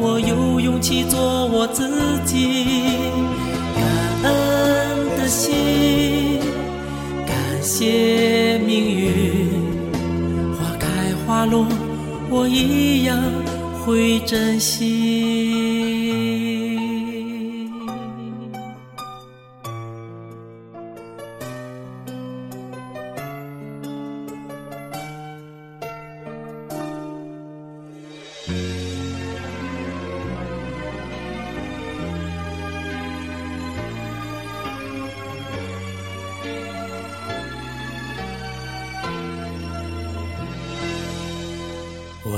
我有勇气做我自己。感恩的心，感谢命运，花开花落，我一样会珍惜。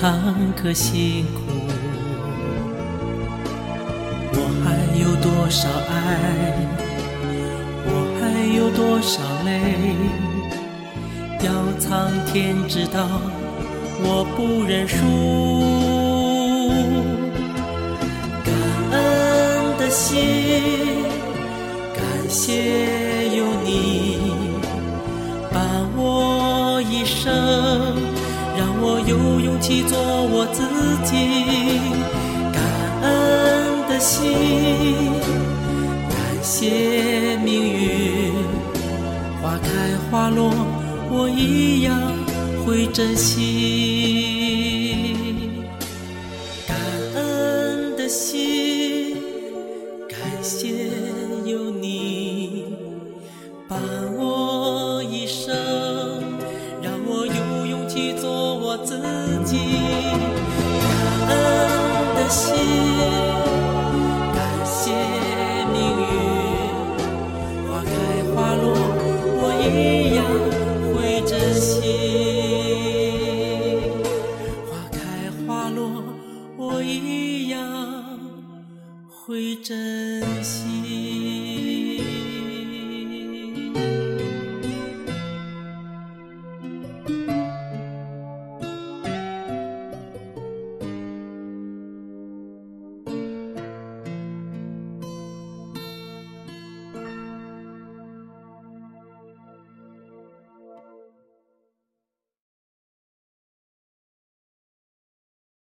坎坷辛苦，我还有多少爱？我还有多少泪？要苍天知道，我不认输。感恩的心，感谢有你伴我一生，我有勇气做我自己。感恩的心，感谢命运，花开花落，我一样会珍惜。感恩的心，感恩的心，感谢命运。花开花落，我一样会珍惜。花开花落，我一样会珍惜。